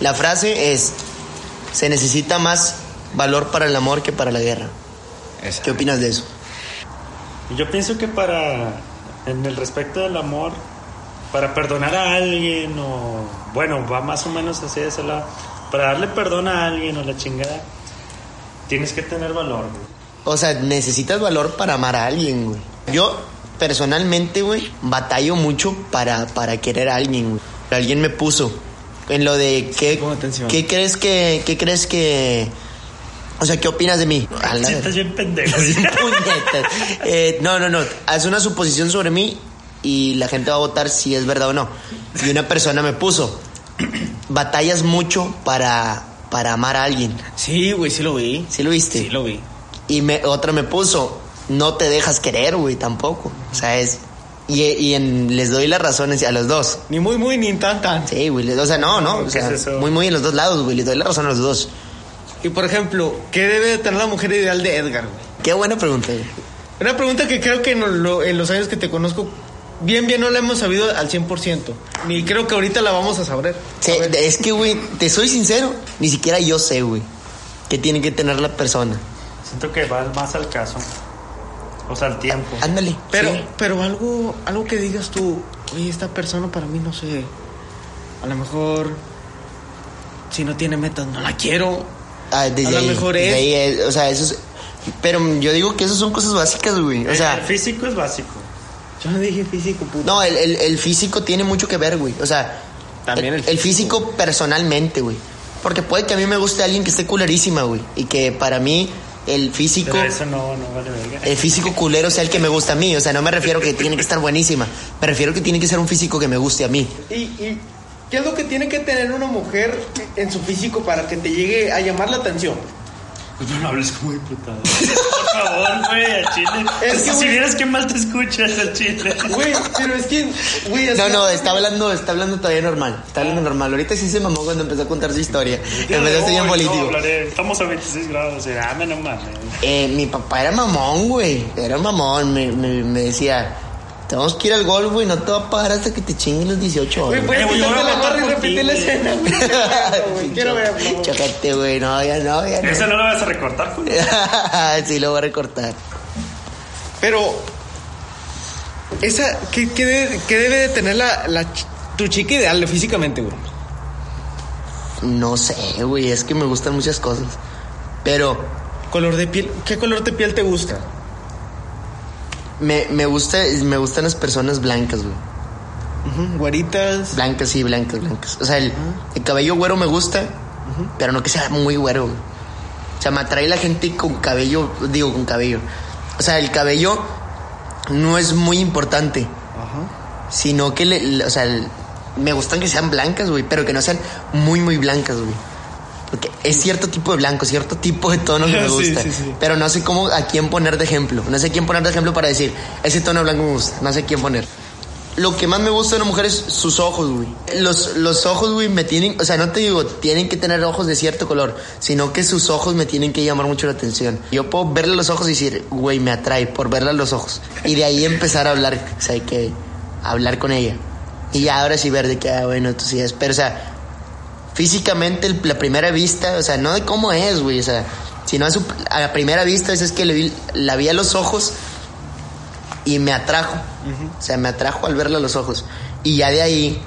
La frase es, se necesita más valor para el amor que para la guerra. ¿Qué opinas de eso? Yo pienso que para, en el respecto del amor, para perdonar a alguien o, bueno, va más o menos así de ese lado, para darle perdón a alguien o la chingada, tienes que tener valor, güey. O sea, necesitas valor para amar a alguien, güey. Yo, personalmente, güey, batallo mucho para, para querer a alguien, güey. Alguien me puso en lo de qué, ¿qué crees que, qué crees que... O sea, ¿qué opinas de mí? Estás bien pendejo. Eh, no, no, no. Haz una suposición sobre mí y la gente va a votar si es verdad o no. Y una persona me puso, batallas mucho para, para amar a alguien. Sí, güey, sí lo vi. ¿Sí lo viste? Sí lo vi. Y me, otra me puso, no te dejas querer, güey, tampoco. O sea, es... Y, y en- les doy las razones a los dos. Ni muy, muy, ni tan, tan. Sí, güey. O sea, no, no. O ¿Qué sea, es eso? muy, muy en los dos lados, güey. Les doy la razón a los dos. Y por ejemplo, ¿qué debe de tener la mujer ideal de Edgar, güey? Qué buena pregunta, güey. Una pregunta que creo que en, lo- en los años que te conozco, bien, bien no la hemos sabido al 100%. Ni creo que ahorita la vamos a saber. Sí, es que, güey, te soy sincero, ni siquiera yo sé, güey, qué tiene que tener la persona. Siento que va más al caso. O sea, al tiempo. Ándale. Pero, sí. pero algo, algo que digas tú, oye, esta persona para mí no sé. A lo mejor, si no tiene metas, no la quiero. Ah, desde a lo mejor es- ahí, eh, o sea, eso es... Pero yo digo que eso son cosas básicas, güey. O el sea, físico es básico. Yo no dije físico, puto. no, el, el- el físico tiene mucho que ver, güey. O sea, También el el físico personalmente, güey. Porque puede que a mí me guste alguien que esté culerísima, güey. Y que para mí el físico... Pero eso no, no vale verga. el físico culero sea el que me gusta a mí. O sea, no me refiero que tiene que estar buenísima. Me refiero que tiene que ser un físico que me guste a mí. ¿Y, y qué es lo que tiene que tener una mujer en su físico para que te llegue a llamar la atención? Pues no hables como diputado. Por favor, güey, a Chile. Es que, si güey- vieras qué mal te escuchas al Chile. Güey, pero es que, güey, No, no, está hablando, está hablando todavía normal. Está hablando normal. Ahorita sí se mamó cuando empezó a contar su historia. Empezó a ser bien político. no. Estamos a 26 grados. eh, Dame no mames. Eh, mi papá era mamón, güey. Era mamón. Me, me, me decía, tenemos que ir al golf, güey. No te va a pagar hasta que te chinguen los 18 Güey, horas. puedes Eh, güey, yo quitarte voy a la y repetir ti, la güey. escena, güey. Quiero verlo. Chocate, güey. No, ya no, ya Esa no. no la vas a recortar, güey. sí, lo voy a recortar. Pero, esa, ¿qué, qué debe, qué debe de tener la, la tu chica ideal físicamente, güey? No sé, güey. Es que me gustan muchas cosas. Pero Color de piel, ¿qué color de piel te gusta? Me, me, gusta, me gustan las personas blancas, güey. Ujú, Güeritas. Blancas, sí, blancas, blancas. O sea, el, el cabello güero me gusta, pero no que sea muy güero. güey. O sea, me atrae la gente con cabello, digo, con cabello. O sea, el cabello no es muy importante, Ajá. sino que, le, le- o sea, el- me gustan que sean blancas, güey, pero que no sean muy, muy blancas, güey. Porque es cierto tipo de blanco, cierto tipo de tono que me Sí, gusta. sí, sí. Pero no sé cómo, a quién poner de ejemplo. No sé quién poner de ejemplo para decir, ese tono blanco me gusta. No sé quién poner. Lo que más me gusta de una mujer es sus ojos, güey. Los, los ojos, güey, me tienen, o sea, no te digo, tienen que tener ojos de cierto color, sino que sus ojos me tienen que llamar mucho la atención. Yo puedo verle los ojos y decir, güey, me atrae por verle los ojos. Y de ahí empezar a hablar, o sea, que hablar con ella. Y ya ahora sí ver de que, ah, bueno, tú sí es. Pero, o sea, físicamente la primera vista, o sea, no de cómo es, güey, o sea, sino a, su- a la primera vista, es que le vi, la vi a los ojos y me atrajo. O sea, me atrajo al verla a los ojos. Y ya de ahí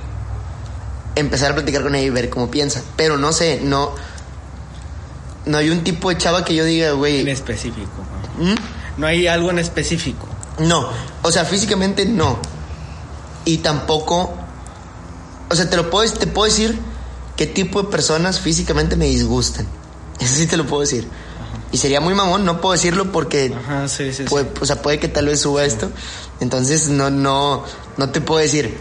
empezar a platicar con ella y ver cómo piensa. Pero no sé, no. No hay un tipo de chava que yo diga, En güey. específico. ¿no? ¿Mm? No hay algo en específico. No, o sea, físicamente no. Y tampoco, o sea, te lo puedo, te puedo decir qué tipo de personas físicamente me disgustan. Eso sí te lo puedo decir. Y sería muy mamón, no puedo decirlo porque, Ajá, sí, sí, sí. puede- o sea, puede que tal vez suba esto. Entonces no, no, no te puedo decir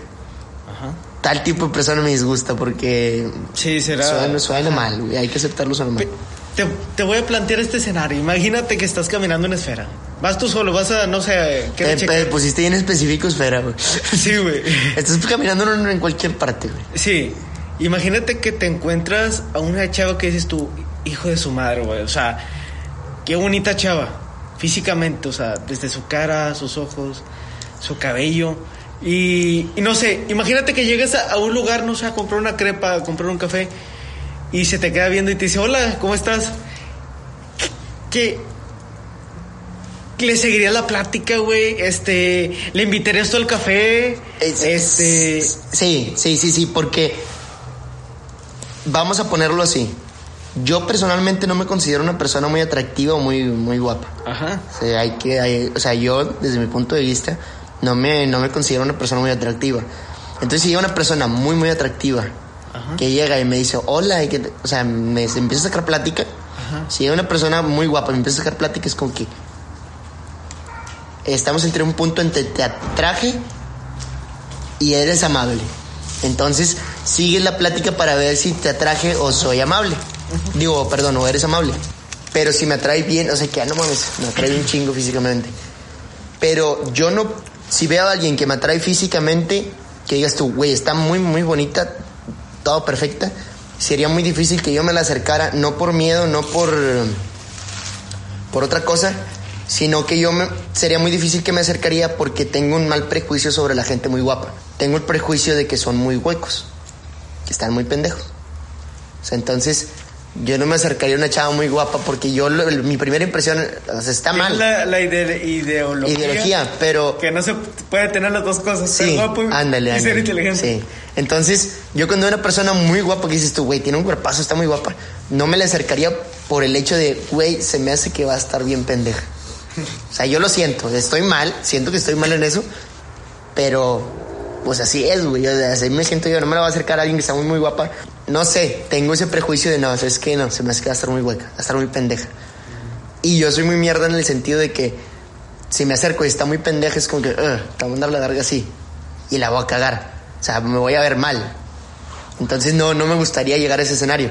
Ajá. tal tipo de persona me disgusta porque Sí, será. suena, suena mal, güey, hay que aceptarlo, suena mal. Te, te voy a plantear este escenario. Imagínate que estás caminando en esfera. Vas tú solo, vas a, no sé, ¿qué Te, te pusiste bien específico, espera, güey. Sí, güey. Estás caminando en, en cualquier parte, güey. Sí. Imagínate que te encuentras a una chava que dices tú, hijo de su madre, güey. O sea, qué bonita chava. Físicamente, o sea, desde su cara, sus ojos, su cabello. Y, y no sé, imagínate que llegas a, a un lugar, no sé, a comprar una crepa, a comprar un café. y se te queda viendo y te dice, hola, ¿cómo estás? ¿Qué? que le seguiría la plática, güey. Este, le invitarías tú al café. Es- Este, Sí, sí, sí, sí, porque vamos a ponerlo así. Yo personalmente no me considero una persona muy atractiva o muy, muy guapa. ajá. O sea, hay que, hay- o sea, yo desde mi punto de vista no me, no me considero una persona muy atractiva. Entonces si llega una persona muy, muy atractiva Ajá. que llega y me dice, hola, y que, o sea, me se empieza a sacar plática. Si llega una persona muy guapa y me empieza a sacar plática, es como que estamos entre un punto entre te atraje y eres amable. Entonces, sigues la plática para ver si te atraje o soy amable. Digo, perdón, o eres amable. Pero si me atrae bien, o sea, que ah, no mames, me atrae un chingo físicamente. Pero yo no, si veo a alguien que me atrae físicamente, que digas tú, güey, está muy, muy bonita, todo perfecta, sería muy difícil que yo me la acercara, no por miedo, no por, por otra cosa, sino que yo me, sería muy difícil que me acercaría porque tengo un mal prejuicio sobre la gente muy guapa. Tengo el prejuicio de que son muy huecos, están muy pendejos. O sea, entonces yo no me acercaría a una chava muy guapa porque yo, lo- mi primera impresión, o sea, está mal. La, la ide- ideología. Ideología, pero... Que no se puede tener las dos cosas. Sí, ser guapo y, ándale, y ser ándale. inteligente. Sí. Entonces, yo cuando veo una persona muy guapa que dices tú, güey, tiene un cuerpazo, está muy guapa, no me la acercaría por el hecho de, güey, se me hace que va a estar bien pendeja. O sea, yo lo siento, estoy mal, siento que estoy mal en eso, pero pues así es, güey, así me siento yo, no me la voy a acercar a alguien que está muy, muy guapa. No sé, tengo ese prejuicio de, no, es que no, se me hace que va a estar muy hueca, va a estar muy pendeja. Y yo soy muy mierda en el sentido de que si me acerco y está muy pendeja, es como que, "Ugh, te voy a mandar la larga así. Y la voy a cagar. O sea, me voy a ver mal. Entonces no, no me gustaría llegar a ese escenario.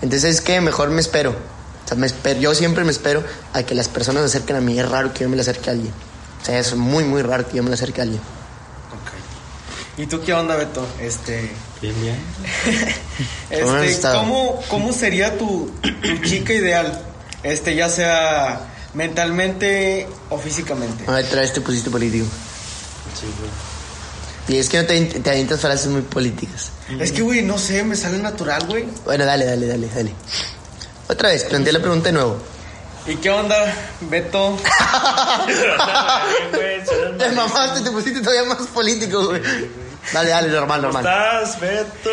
Entonces es que mejor me espero. O sea, me espero, yo siempre me espero a que las personas se acerquen a mí. Es raro que yo me le acerque a alguien. O sea, es muy, muy raro que yo me le acerque a alguien. ¿Y tú qué onda, Beto? Este, Bien, bien. ¿Cómo has este? ¿cómo, ¿cómo sería tu, tu chica ideal? Este, ya sea mentalmente o físicamente. A ver, otra vez te pusiste político. Sí, güey. Y es que no te, te avientas frases muy políticas. Es que, güey, no sé, me sale natural, güey. Bueno, dale, dale, dale, dale. Otra vez, plantea la pregunta de nuevo. ¿Y qué onda, Beto? Te mamaste, te pusiste todavía más político, güey. Dale, dale, normal, ¿Cómo normal. estás, Beto?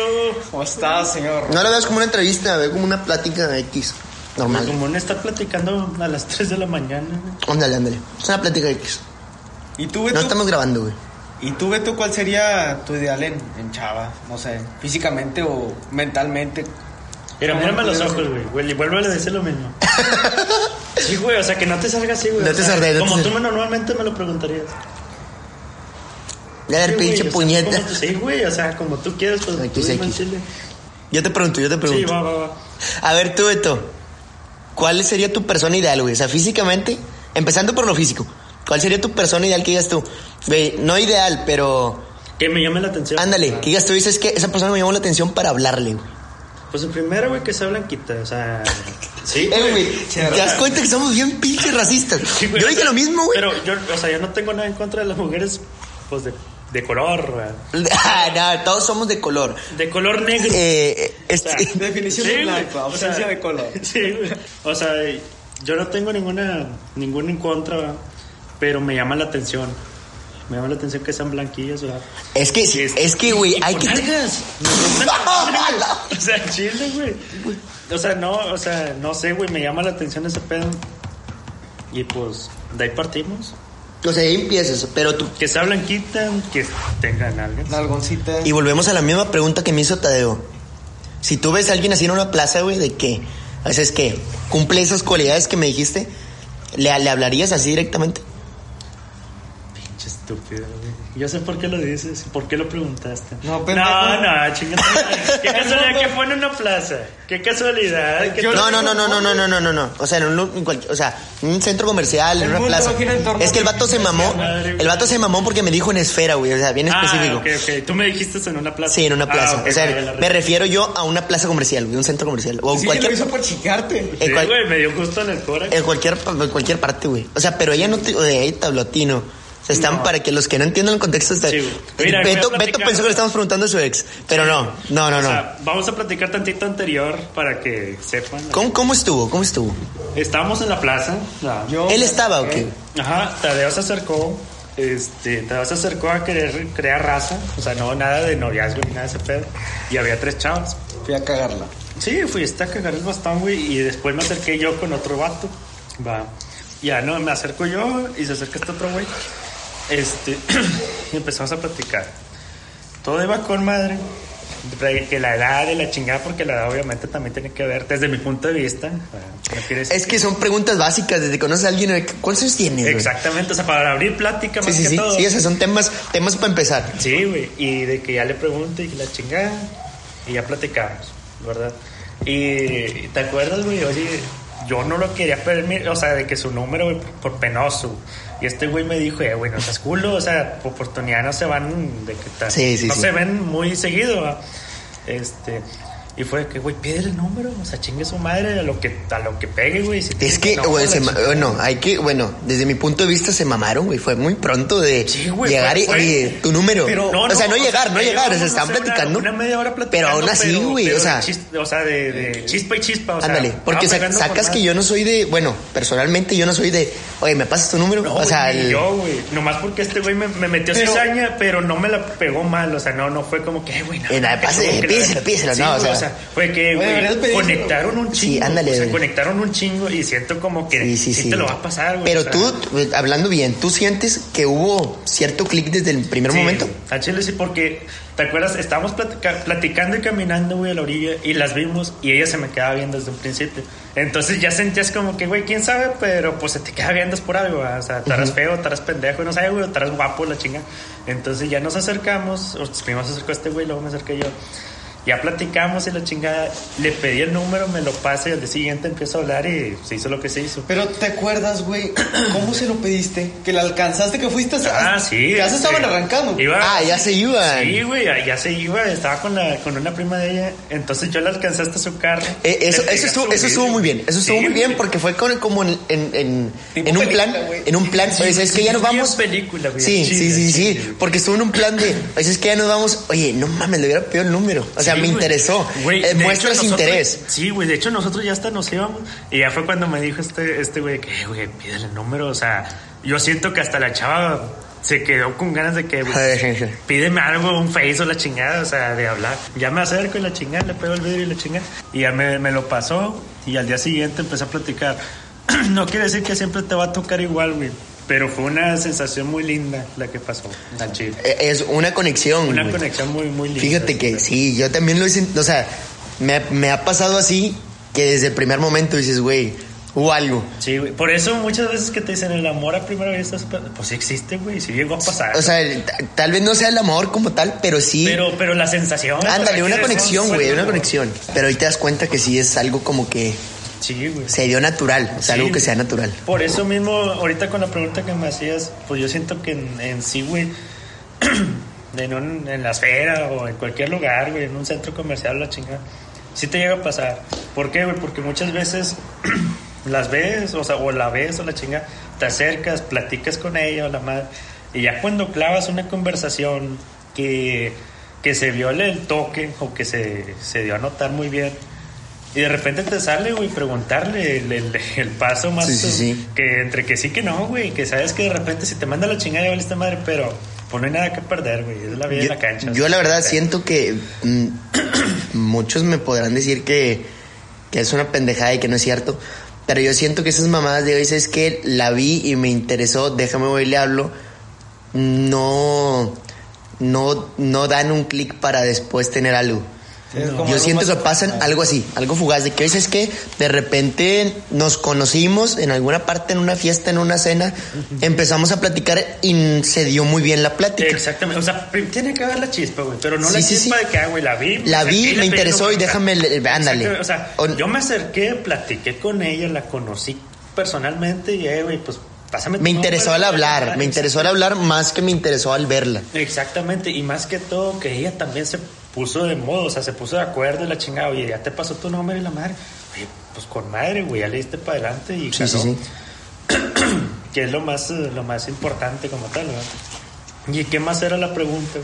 ¿Cómo estás, señor? No lo veas como una entrevista, ve como una plática X. Normal. Como no está platicando a las 3 de la mañana. Ándale, ándale. Es una plática X. ¿Y tú, No Beto? estamos grabando, güey. ¿Y tú, Beto, cuál sería tu ideal en, en chava? No sé, físicamente o mentalmente. Mira, ¿Cómo mírame los ojos, güey. Vuelve a decir lo mismo. Sí, güey, o sea, que no te salga así, güey. No o te sea, salga, no te Como salga. tú me normalmente me lo preguntarías. Sí, güey, pinche o sea, puñeta. como tú- Sí, güey, o sea, como tú quieras, pues tú chile. Yo te pregunto, yo te Sí, pregunto. va, va, va. A ver, tú, Beto. ¿Cuál sería tu persona ideal, güey? O sea, físicamente, empezando por lo físico. ¿Cuál sería tu persona ideal que digas tú? Güey, no ideal, pero. Que me llame la atención. Ándale, que digas tú, dices que esa persona me llamó la atención para hablarle, güey. Pues el primero, güey, que sea blanquita, o sea... Sí, Eh, güey, ¿te das cuenta que somos bien pinches racistas? Sí, güey, yo o dije sea, lo mismo, güey. Pero yo, o sea, yo no tengo nada en contra de las mujeres, pues, de, de color. Ah, no, todos somos de color. De color negro. Eh, O este, sea, Definición de blanco, o sea, ausencia de color. Sí. O sea, yo no tengo ninguna, ninguna en contra, pero me llama la atención. Me llama la atención que sean blanquillas, ¿verdad? es que, Sí, es que, güey, hay que. güey. O sea, chile, güey. O sea, no, o sea, no sé, güey, me llama la atención ese pedo. Y pues, de ahí partimos. O sea, ahí empiezas, pero tú. Que sea blanquita, que tenga nalgas. Nalgoncita. Y volvemos a la misma pregunta que me hizo Tadeo. Si tú ves a alguien así en una plaza, güey, ¿de qué? O sea, es que cumple esas cualidades que me dijiste, ¿le, le hablarías así directamente? Estúpido, güey. Yo sé por qué lo dices, por qué lo preguntaste. No, pendejo. No, no, chingate. Qué casualidad que fue en una plaza. Qué casualidad. No, no, no, no, no, no, no, no, no, no. O sea, en un, lu- en cual- o sea, un centro comercial, en una plaza. Es que el vato se mamó. Madre. El vato se mamó porque me dijo en esfera, güey. O sea, bien Ah, específico. ok, ok. Tú me dijiste en una plaza. Sí, en una plaza. Ah, ok, o sea, me re- refiero yo a una plaza comercial, güey, un centro comercial. O en Sí, cualquier, lo hizo por chicarte. en Sí, cual- güey, me dio gusto en el cora. en cualquier, en cualquier parte, güey. O sea, pero ella no te, o sea, ella te habló a ti, ¿no? O Están No. para que los que no entiendan el contexto están. Sí. Mira, Beto. Beto pensó que le estamos preguntando a su ex, pero no, no, no, O no. sea, vamos a platicar tantito anterior para que sepan. ¿Cómo, ¿Cómo estuvo? ¿Cómo estuvo? Estábamos en la plaza. la- ¿Él estaba o qué? Ajá, Tadeo se acercó. Este, Tadeo se acercó a querer crear raza. O sea, no nada de noviazgo ni nada de ese pedo. Y había tres chavas. Fui a cagarla. Sí, fui a cagar el bastón, güey. Y después me acerqué yo con otro vato. Va. Ya no, me acerco yo y se acerca este otro güey. Este, empezamos a platicar. Todo iba con madre. Re- Que la edad de la chingada, porque la edad obviamente también tiene que ver, desde mi punto de vista. no quiere decir- Es que son preguntas básicas. Desde que conoces a alguien, ¿cuántos años tienes? Exactamente, o sea, para abrir plática Sí, más sí, que sí. todo. Sí, o sea, son temas, temas para empezar. Sí, güey. Y de que ya le pregunto y la chingada. Y ya platicamos, ¿verdad? Y te acuerdas, güey, oye, yo no lo quería permitir, o sea, de que su número, güey, por penoso. Y este güey me dijo, eh, güey, no seas culo, o sea, oportunidades no se van, de que ta- Sí, sí, no sí. se ven muy seguido, ¿va? Este. Y fue que, güey, pide el número, o sea, chingue su madre a lo que, a lo que pegue, güey. si Es que, no, güey, la se ma- chingada. bueno, hay que, bueno, desde mi punto de vista se mamaron, güey. Fue muy pronto de Sí, güey, llegar fue- y, fue- oye, tu número. Pero- o sea, no llegar, no llegar, se estaban una- platicando. Una, media hora platicando. Pero aún así, pero- güey, pero o sea- chis- o sea, de, de chispa y chispa. O sea, Ándale, porque sa- sacas que yo no soy de, bueno, personalmente yo no soy de, oye, ¿me pasas tu número? No, o sea, el- yo, güey. Nomás porque este güey me, me metió Pero- cizaña, pero no me la pegó mal. O sea, no, no fue como que, "Eh, güey, no. Eh, pídeselo, pídeselo, no, o güey, sea. fue que, güey, conectaron un chingo. ándale, O sea, conectaron un chingo y siento como que Sí, sí, sí. te lo va a pasar, güey. Pero o sea, tú, eh, hablando bien, ¿tú sientes que hubo cierto clic desde el primer Sí, momento? A Chile sí, porque, ¿te acuerdas? Estábamos platica- platicando y caminando, güey, a la orilla y las vimos y ella se me quedaba viendo desde un principio. Entonces ya sentías como que, güey, quién sabe, pero pues se te queda viendo es por algo, ¿va? o sea, estarás feo, estarás pendejo, no sé, güey, estarás guapo, la chinga. Entonces ya nos acercamos, o primero se acercó este güey, luego me acerqué yo. Ya platicamos y la chingada, le pedí el número, me lo pasa y al día siguiente empiezo a hablar y se hizo lo que se hizo. Pero ¿te acuerdas, güey? ¿Cómo se lo pediste? ¿Que la alcanzaste? ¿Que fuiste a... Ah, sí. Ya se estaban arrancando. iba- Ah, ya se iban. Sí, güey, ya, se iba, estaba con, la, con una prima de ella, entonces yo la alcancé hasta su carro. Eh, eso, Le eso, estuvo, eso estuvo muy bien. Eso estuvo Sí, muy bien porque fue con- como en, en, en, Tipo en un película, plan. güey. En un plan. Sí, oye, es que ya nos sí, vamos. película, güey, Sí, sí, chile, sí, sí. chile. Porque estuvo en un plan de. Es que ya nos vamos. Oye, no mames, le hubiera pedido el número. O sea, me interesó. Güey, Eh, muestras hecho, nosotros- interés. Sí, güey, de hecho nosotros ya hasta nos íbamos. Y ya fue cuando me dijo este este güey que, "Eh, güey, pídele el número. O sea, yo siento que hasta la chava se quedó con ganas de que, güey, pídeme algo, un face o la chingada, o sea, de hablar. Ya me acerco y la chingada, le pego el vidrio y la chingada. Y ya me, me lo pasó y al día siguiente empecé a platicar. no quiere decir que siempre te va a tocar igual, güey. Pero fue una sensación muy linda la que pasó al chile. Eh, Es una conexión. Una güey. conexión muy, muy linda. Fíjate que sí, yo también lo hice. O sea, me, me ha pasado así que desde el primer momento dices, güey, hubo algo. Sí, güey. Por eso muchas veces que te dicen el amor a primera vista, es- pues sí existe, güey. Sí llegó a pasar. O sea, tal vez no sea el amor como tal, pero sí. pero, pero la sensación. Ándale, una ¿qué conexión, güey, una conexión. Pero ahí te das cuenta que sí es algo como que Sí, güey. se dio natural, o sea, Sí. algo que sea natural. Por eso mismo, ahorita con la pregunta que me hacías, pues yo siento que en, en sí, güey, en, un- en la esfera o en cualquier lugar, güey, en un centro comercial, la chingada, sí te llega a pasar. ¿Por qué, güey? Porque muchas veces las ves, o sea, o la ves o la chinga, te acercas, platicas con ella o la madre, y ya cuando clavas una conversación que, que se viole el toque o que se, se dio a notar muy bien, y de repente te sale, güey, preguntarle el, el- el paso más Sí, sí, sí. que entre que sí que no, güey, que sabes que de repente si te manda la chingada ya valiste madre, pero pues no hay nada que perder, güey, es la vida Yo, en la cancha. yo la verdad siento que mm, muchos me podrán decir que, que es una pendejada y que no es cierto, pero yo siento que esas mamadas de hoy es que la vi y me interesó, déjame voy y le hablo, no, no, no dan un clic para después tener algo. Sí, Yo siento que pasan algo así, algo fugaz, de que que de repente nos conocimos en alguna parte, en una fiesta, en una cena, empezamos a platicar y se dio muy bien la plática. Exactamente, o sea, tiene que haber la chispa, güey, pero no la Sí, chispa sí. de que, ah, güey, la vi. La vi, me interesó y déjame le- ándale. O sea, yo me acerqué, platiqué con ella, la conocí personalmente y, eh, güey, pues pásame Me interesó al hablar, me interesó al hablar más que me interesó al verla. Exactamente, y más que todo que ella también se puso de modo, o sea, se puso de acuerdo y la chingada, oye, ya te pasó tu nombre y la madre, oye, pues con madre, güey, ya le diste para adelante y Sí, sí, sí. que es lo más, eh, lo más importante como tal, ¿verdad? ¿Y qué más era la pregunta?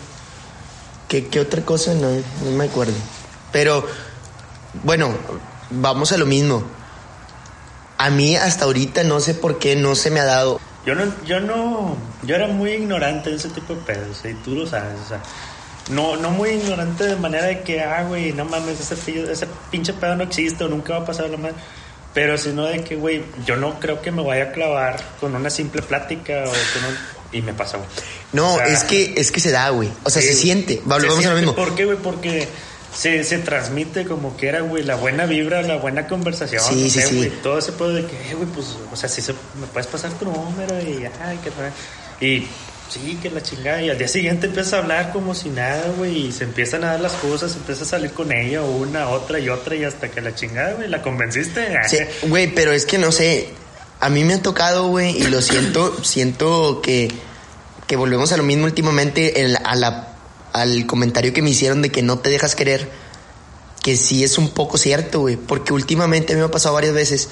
¿Qué, qué otra cosa? No, no me acuerdo. Pero, bueno, vamos a lo mismo. A mí hasta ahorita no sé por qué no se me ha dado. Yo no, yo no, yo era muy ignorante de ese tipo de pedos, y tú lo sabes, o sea, no, no muy ignorante de manera de que, ah, güey, no mames, ese, ese pinche pedo no existe o nunca va a pasar la madre. Pero sino de que, güey, yo no creo que me vaya a clavar con una simple plática o con un... Y me pasa, güey. No, O sea, es que es que se da, güey. O sea, sí, se siente. Va- Se Vamos a lo mismo. ¿Por qué, güey? Porque se, se transmite como que era, güey, la buena vibra, la buena conversación. Sí, no sí, sé, sí. güey, Todo ese pedo de que, eh, güey, pues, o sea, sí se, me puedes pasar tu número y, ay, que Y sí, que la chingada. Y al día siguiente empiezas a hablar como si nada, güey, y se empiezan a dar las cosas, empiezas a salir con ella, una, otra y otra, y hasta que la chingada, güey, la convenciste. Sí, güey, pero es que no sé. A mí me ha tocado, güey, y lo siento, siento que, que volvemos a lo mismo últimamente, el- a la, al comentario que me hicieron de que no te dejas querer, que sí es un poco cierto, güey, porque últimamente a mí me ha pasado varias veces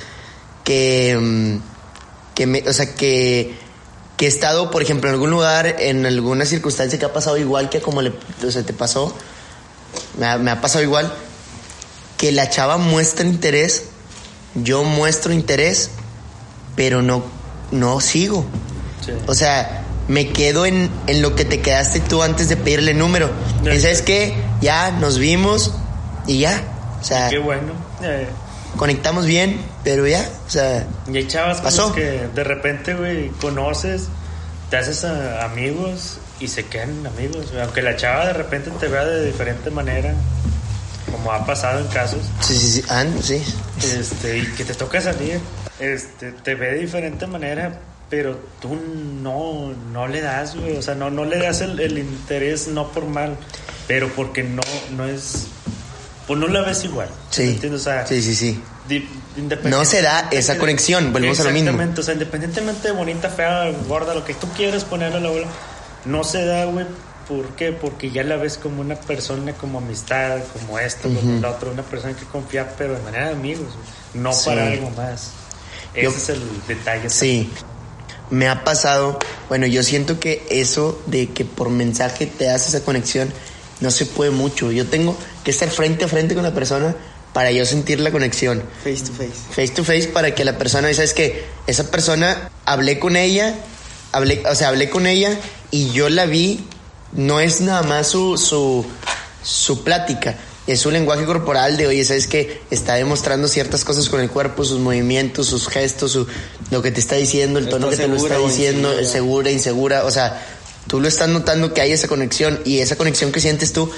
que, mm, que me, o sea, que, que he estado, por ejemplo, en algún lugar, en alguna circunstancia que ha pasado igual que como le, o sea, te pasó, me ha, me ha pasado igual, que la chava muestra interés, yo muestro interés, pero no, no sigo. Sí. O sea, me quedo en, en lo que te quedaste tú antes de pedirle número. Ya Y sabes qué, ya nos vimos y ya. O sea, Qué bueno. Eh, conectamos bien, pero ya. O sea, Y hay chavas Pasó. que de repente, güey, conoces, te haces a- amigos y se quedan amigos, güey. Aunque la chava de repente te vea de diferente manera, como ha pasado en casos, sí, sí, sí. Ah, sí. este, y que te toca salir, este, te ve de diferente manera, pero tú no, no le das, güey. O sea, no, no le das el, el interés, no por mal, pero porque no, no es. Pues no la ves igual. Sí. Sí, sí, sí. No se da esa conexión, volvemos a lo mismo. Exactamente, o sea, independientemente de bonita, fea, gorda, lo que tú quieras ponerle a la bola, no se da, güey. ¿Por qué? Porque ya la ves como una persona, como amistad, como esto, como la otra, una persona que confía, pero de manera de amigos, no Sí. para algo más. Ese Yo- es el detalle. Sí. Me ha pasado, bueno, yo siento que eso de que por mensaje te hace esa conexión no se puede mucho. Yo tengo que estar frente a frente con la persona para yo sentir la conexión. Face to face. Face to face para que la persona, ¿sabes que Esa persona, hablé con ella, hablé, o sea, hablé con ella y yo la vi, no es nada más su, su, su plática, es su lenguaje corporal de, oye, ¿sabes que Está demostrando ciertas cosas con el cuerpo, sus movimientos, sus gestos, su, lo que te está diciendo, el Está tono que te lo está diciendo, insegura. segura, insegura, o sea, tú lo estás notando que hay esa conexión y esa conexión que sientes tú,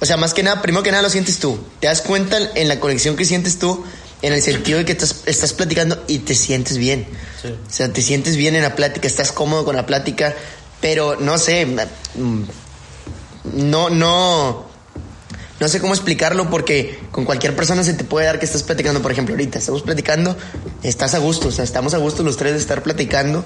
o sea, más que nada, primero que nada lo sientes tú, te das cuenta en la conexión que sientes tú, en el sentido de que estás, estás platicando y te sientes bien. Sí. O sea, te sientes bien en la plática, estás cómodo con la plática, pero no sé, mm, no, no, no sé cómo explicarlo porque con cualquier persona se te puede dar que estás platicando, por ejemplo, ahorita estamos platicando, estás a gusto, o sea, estamos a gusto los tres de estar platicando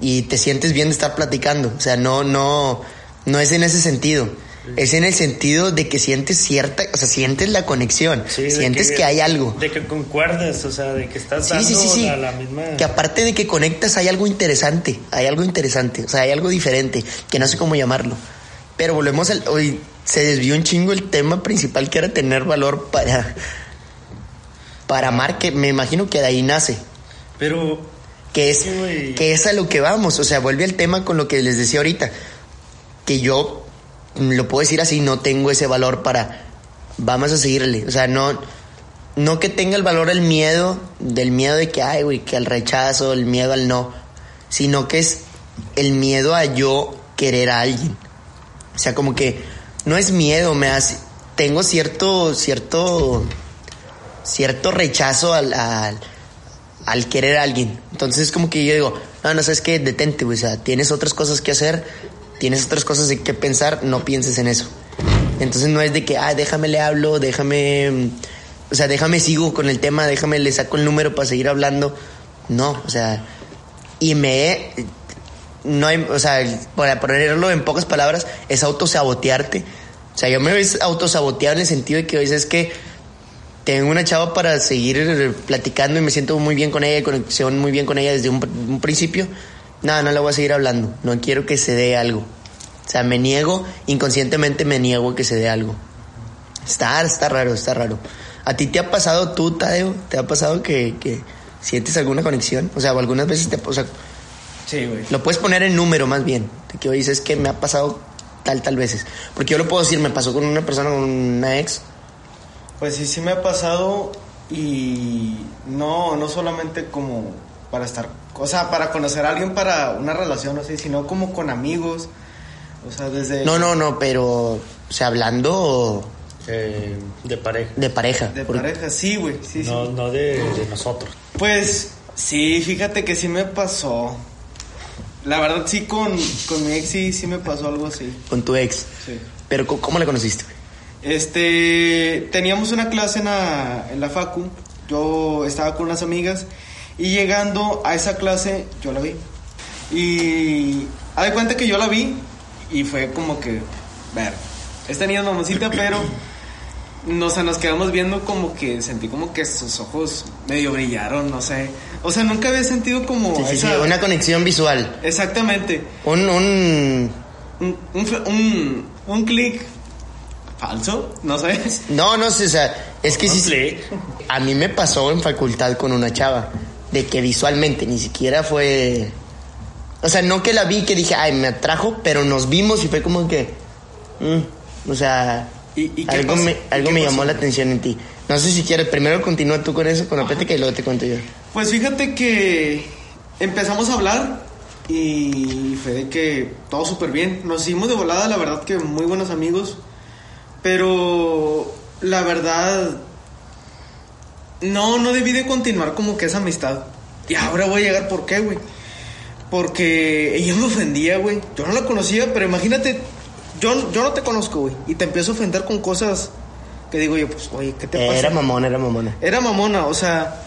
y te sientes bien de estar platicando, o sea, no, no, no es en ese sentido. Es en el sentido de que sientes cierta, o sea, sientes la conexión, Sí, sientes que, hay algo. De que concuerdes, o sea, de que estás Sí, dando sí. La, la misma... Que aparte de que conectas hay algo interesante, hay algo interesante, o sea, hay algo diferente, que no sé cómo llamarlo. Pero volvemos al... Hoy se desvió un chingo el tema principal que era tener valor para... Para amar, que me imagino que de ahí nace. Pero Que es, que es a lo que vamos, o sea, vuelve al tema con lo que les decía ahorita. Que yo, lo puedo decir así, no tengo ese valor para... Vamos a seguirle, o sea, no... No que tenga el valor el miedo, del miedo de que, ay, güey, que al rechazo, el miedo al no, sino que es el miedo a yo querer a alguien. O sea, como que no es miedo, me hace, tengo cierto, cierto, cierto rechazo al, al, querer a alguien. Entonces es como que yo digo, no, no sabes qué, detente, güey, o sea, tienes otras cosas que hacer, tienes otras cosas de que pensar, no pienses en eso. Entonces no es de que, ah, déjame le hablo, déjame, o sea, déjame sigo con el tema, déjame le saco el número para seguir hablando. No, o sea, y me no hay, o sea, para ponerlo en pocas palabras, es autosabotearte. O sea, yo me he autosaboteado en el sentido de que hoy es que tengo una chava para seguir platicando y me siento muy bien con ella, conexión muy bien con ella desde un, un principio. No, no le voy a seguir hablando. No quiero que se dé algo. O sea, me niego, inconscientemente me niego a que se dé algo. Está, está raro, está raro. ¿A ti te ha pasado tú, Tadeo? ¿Te ha pasado que, que sientes alguna conexión? O sea, algunas veces te... O sea, Sí, güey. lo puedes poner en número más bien. De que dices que me ha pasado tal, tal veces. Porque yo lo puedo decir, me pasó con una persona, con una ex. Pues sí, sí me ha pasado y no, no solamente como para estar, o sea, para conocer a alguien para una relación, no sé, sino como con amigos, o sea, desde... No, no, no, pero... O sea, hablando Eh, de pareja. de pareja. De Porque- pareja, sí, güey, sí, sí. No, no de, de nosotros. Pues sí, fíjate que sí me pasó. La verdad sí con, con mi ex sí, sí me pasó algo así. Con tu ex. Sí. Pero ¿cómo, la conociste? güey? Este, teníamos una clase en la, en la facu, yo estaba con unas amigas y llegando a esa clase yo la vi. Y haz de cuenta que yo la vi y fue como que, ver, esta niña es mamacita, pero no, sé, nos quedamos viendo como que sentí como que sus ojos medio brillaron, no sé. O sea, nunca había sentido como Sí, sí, sí, esa- una conexión visual. Exactamente. Un, un... Un, un, un, un clic falso, no sé. No, no sé, o sea, es que sí... clic. A mí me pasó en facultad con una chava, de que visualmente ni siquiera fue... O sea, no que la vi que dije, ay, me atrajo, pero nos vimos y fue como que... mm, o sea, ¿Y- y qué algo me, ¿Y algo me pasó? llamó la atención en ti. No sé si quieres, primero continúa tú con eso, con la plática y luego te cuento yo. Pues fíjate que empezamos a hablar y fue de que todo súper bien. Nos hicimos de volada, la verdad que muy buenos amigos. Pero la verdad, no, no debí de continuar como que esa amistad. Y ahora voy a llegar por qué, güey. Porque ella me ofendía, güey. Yo no la conocía, pero imagínate, yo, yo no te conozco, güey. Y te empiezo a ofender con cosas que digo yo, pues, oye, ¿qué te pasa? Era mamona, era mamona. Era mamona, o sea,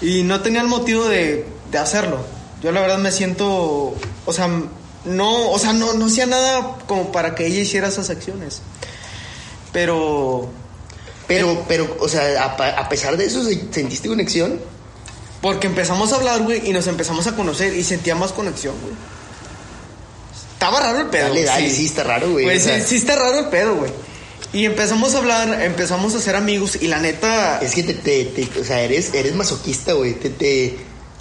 y no tenía el motivo de, de hacerlo. Yo la verdad me siento, o sea, no, o sea, no, no hacía nada como para que ella hiciera esas acciones. Pero, Pero, pero, o sea, a, a pesar de eso, ¿se- ¿sentiste conexión? porque empezamos a hablar, güey, y nos empezamos a conocer y sentía más conexión, güey. Estaba raro el pedo. Dale, dale, sí, está raro, güey, Pues o sea. sí, sí está raro el pedo, güey. Y empezamos a hablar, empezamos a ser amigos y la neta... Es que te, te, te- o sea, eres, eres masoquista, güey. Te, te,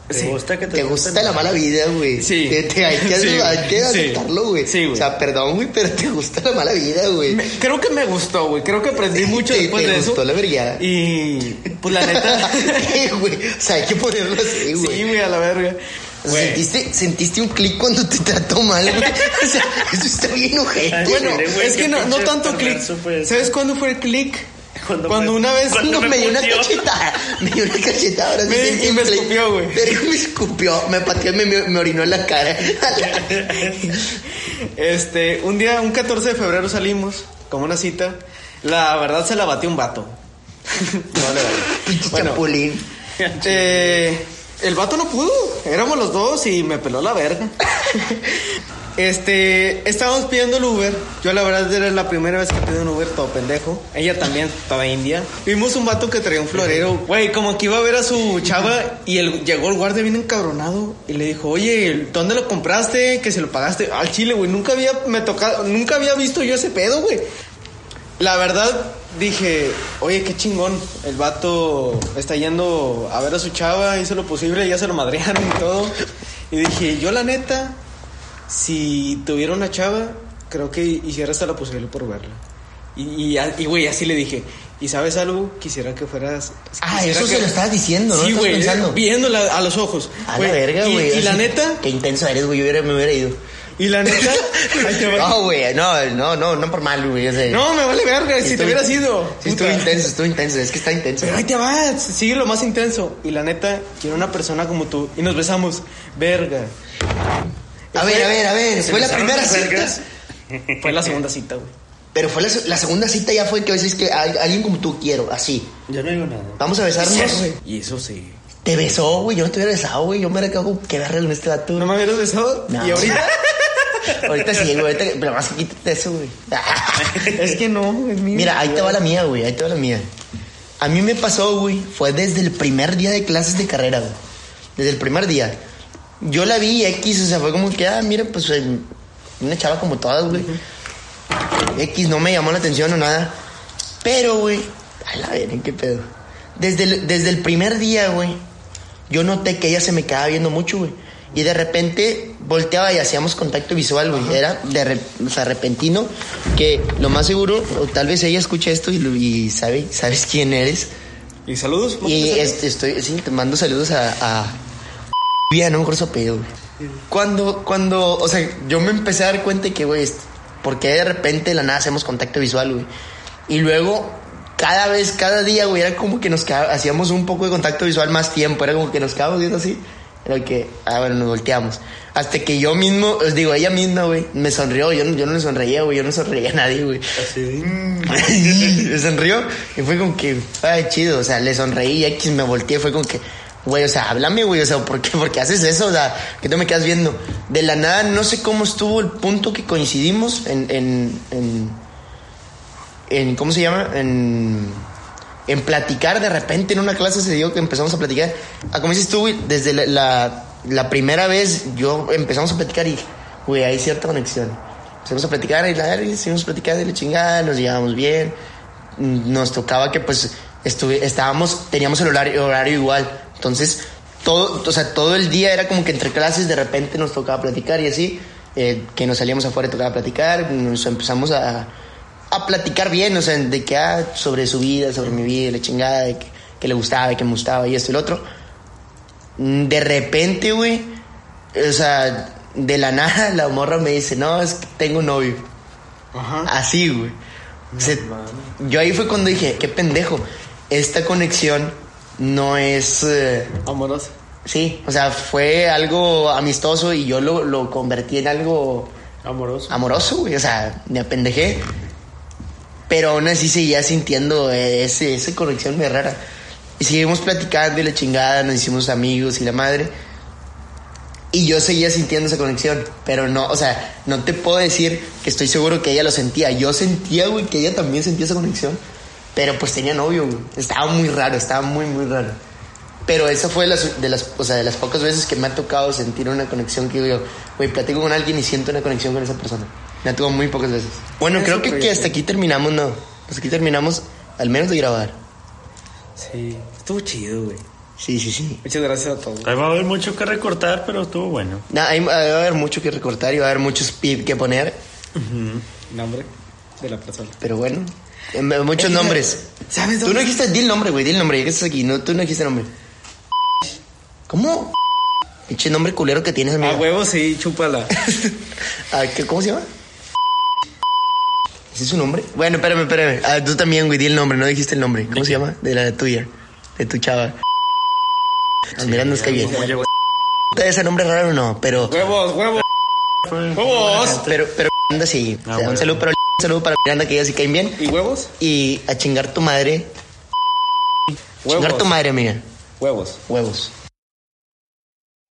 ¿Te Sí. gusta que te, te gusta la mala vida, güey. Sí. Te, te- hay que, Sí, hay que sí. aceptarlo, güey. Sí, güey. O sea, perdón, güey, pero te gusta la mala vida, güey. Me- creo que me gustó, güey. Creo que aprendí mucho Te- después te de eso. gustó la vergüenza. Y pues la neta. ¿Qué, güey? O sea, hay que ponerlo así, güey. sí, güey, a la verga. Güey. ¿Sentiste, sentiste un clic cuando te trató mal, güey. O sea, eso está bien ojete. Bueno, es que no, no tanto clic. ¿Sabes cuándo fue el clic? Cuando Cuando, me- una vez. cuando No, me dio una cachetada. Me dio una cachetada. Ahora sí Me- y me escupió, güey. Pero me escupió. Me pateó y me, me, me orinó en la cara. Este, un día, un 14 de febrero salimos, como una cita. La verdad se la batió un vato. no le vale. Pinche Bueno, chapulín. Eh, el vato no pudo. Éramos los dos y me peló la verga. Este, estábamos pidiendo el Uber. Yo la verdad era la primera vez que pido un Uber todo pendejo. Ella también, toda india. Vimos un vato que traía un florero. Güey, como que iba a ver a su chava y el, llegó el guardia bien encabronado y le dijo, oye, ¿dónde lo compraste? Que se lo pagaste. Al chile, güey. Nunca había me tocado, nunca había visto yo ese pedo, güey. La verdad, dije, oye, qué chingón. El vato está yendo a ver a su chava, hizo lo posible, ya se lo madrearon y todo. Y dije, yo la neta, si tuviera una chava, creo que hiciera hasta lo posible por verla. Y, y, y, güey, así le dije, ¿y sabes algo? Quisiera que fueras... Ah, eso que- se lo estabas diciendo, ¿no? Sí, güey, viéndola a los ojos. A Güey, la verga, y- güey. Y, la así- neta, Qué intenso eres, güey. Yo hubiera- me hubiera ido. y la neta... Te. No, güey. No, no, no, no por mal, güey. No, me vale verga, si te estuvo- hubiera sido. Sí, estuvo intenso, estuvo intenso. Es que está intenso. Pero ahí te vas, sigue lo más intenso. Y la neta, quiero una persona como tú. Y nos besamos. Verga. A ver, a ver, a ver. ¿Se Fue la primera cita. Fue la segunda cita, güey. Pero fue la, la segunda cita ya fue que a veces que a- alguien como tú quiero, así. Yo no digo nada. Vamos a besarnos. Y eso sí. Te besó, güey. Yo no te hubiera besado, güey. Yo me hubiera quedado que verga en este dato. ¿No me hubieras besado? No. Y ahorita. Ahorita sí, güey. Ahorita, pero más quítate eso, güey. es que no, es mío. Mira, ahí te va la mía, güey. Ahí te va la mía. A mí me pasó, güey. Fue desde el primer día de clases de carrera, güey. Desde el primer día. Yo la vi X, o sea, fue como que, ah, mira, pues eh, una chava como todas, güey. X no me llamó la atención o nada. Pero, güey, a la ver, qué pedo. Desde el, desde el primer día, güey, yo noté que ella se me quedaba viendo mucho, güey. Y de repente volteaba y hacíamos contacto visual, güey. Era de re- o sea, repentino que lo más seguro, o tal vez ella escuche esto y, y sabe, sabes quién eres. ¿Y saludos? Y este, estoy, sí, te mando saludos a. a Bien, no me acuerdo su apellido, güey. Cuando, cuando, o sea, yo me empecé a dar cuenta de que, güey, est- ¿por qué de repente de la nada hacemos contacto visual, güey? Y luego, cada vez, cada día, güey, era como que nos quedaba- hacíamos un poco de contacto visual más tiempo, era como que nos quedábamos viendo así. Era que, ah, bueno, nos volteamos. Hasta que yo mismo, os digo, ella misma, güey, me sonrió. Yo, no- yo no le sonreía, güey, yo no sonreía a nadie, güey. Así. me sonrió y fue como que, ay, chido, o sea, le sonreí y X me volteé, fue como que, güey, o sea, háblame, güey, o sea, ¿por qué, ¿por qué haces eso? O sea, que tú me quedas viendo. De la nada, no sé cómo estuvo el punto que coincidimos en, en, en, en ¿cómo se llama? En, en platicar, de repente en una clase se dio que empezamos a platicar. Ah, como dices tú, güey, desde la, la, la primera vez yo empezamos a platicar y, güey, hay cierta conexión. Empezamos a platicar y la verga, seguimos platicando y la chingada, nos llevábamos bien. Nos tocaba que pues estuve, estábamos, teníamos el horario, horario igual. Entonces, todo, o sea, todo el día era como que entre clases de repente nos tocaba platicar y así, eh, que nos salíamos afuera y tocaba platicar, nos empezamos a, a platicar bien, o sea, de que, ah, sobre su vida, sobre mi vida, la chingada, de que, que le gustaba, que me gustaba y esto y lo otro. De repente, güey, o sea, de la nada la morra me dice, no, es que tengo un novio. Ajá. Así, güey. O sea, yo ahí fue cuando dije, qué pendejo. Esta conexión no es... eh, Amoroso. sí, o sea, fue algo amistoso y yo lo, lo convertí en algo Amoroso. amoroso, güey. O sea, me apendejé. Pero aún así seguía sintiendo ese, esa conexión muy rara. Y seguimos platicando y la chingada, nos hicimos amigos y la madre. Y yo seguía sintiendo esa conexión. Pero no, o sea, no te puedo decir que estoy seguro que ella lo sentía. Yo sentía, güey, que ella también sentía esa conexión. Pero pues tenía novio, güey. Estaba muy raro, estaba muy, muy raro. Pero esa fue de las, de las, o sea, de las pocas veces que me ha tocado sentir una conexión que digo, güey, platico con alguien y siento una conexión con esa persona. Me ha tocado muy pocas veces. Bueno, creo que, que hasta aquí terminamos, ¿no? Hasta aquí terminamos, al menos de grabar. Sí. Estuvo chido, güey. Sí, sí, sí. Muchas gracias a todos. Ahí va a haber mucho que recortar, pero estuvo bueno. Nah, hay- va a haber mucho que recortar y va a haber muchos pip que poner. Nombre de la persona. Pero bueno, muchos Eh, nombres. ¿Sabes Tú dónde? no dijiste, di el nombre, güey, di el nombre, ya que estás aquí. No, tú no dijiste nombre. ¿Cómo? Pinche nombre culero que tienes, amigo. A huevo, sí, chúpala. Ah, ¿qué- ¿Cómo se llama? ¿Ese es su nombre? Bueno, espérame, espérame. Ah, tú también, güey, di el nombre, no dijiste el nombre. ¿Cómo se llama? De la tuya, de tu chava. Ah, mira, nos cae bien. Ese nombre raro no, pero, huevos, huevos. Huevos. pero, pero, anda sí. Ah, O sea, un bueno. saludo para un saludo para Miranda, que ellas sí caen bien. ¿Y huevos? Y a chingar tu madre. Huevos. Chingar tu madre, amiga. Huevos. Huevos.